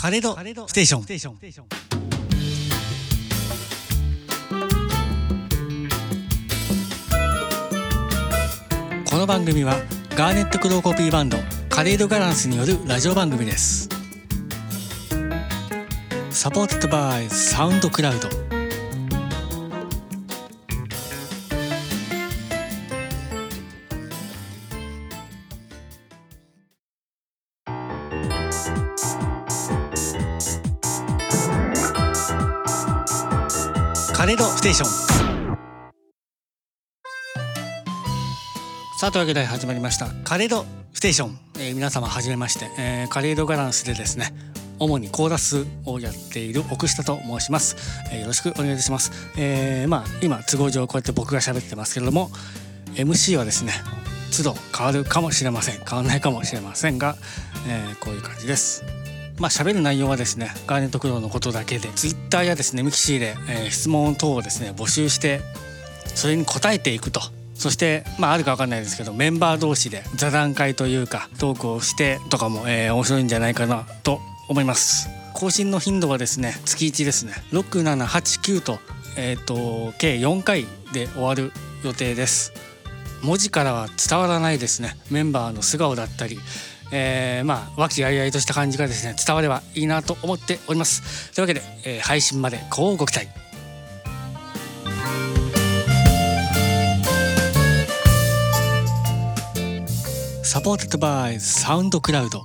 カレドステーション。この番組はガーネットクローコピーバンドカレードガランスによるラジオ番組です。 Supported by SoundCloudカレードステーション。さあというわけで始まりました。カレードステーション、えー皆様はじめまして、えーカレードガランスでですね主にコーラスをやっている奥下と申します、えーよろしくお願いいたします、えーまあ今都合上こうやって僕が喋ってますけれども MC はですね都度変わるかもしれません。変わらないかもしれませんが、えーこういう感じです。まあ喋る内容はですねガーネットクローのことだけで Twitter やですねミキシーで、えー質問等をですね募集してそれに答えていくと。そしてまああるか分かんないですけどメンバー同士で座談会というかトークをしてとかも、えー面白いんじゃないかなと思います。更新の頻度はですね月1ですね。6789と,、えー、と計4回で終わる予定です。文字からは伝わらないですね。メンバーの素顔だったりえーまあ和気あいあいとした感じがですね伝わればいいなと思っております。というわけで、えー配信までこうご期待。 Supported by SoundCloud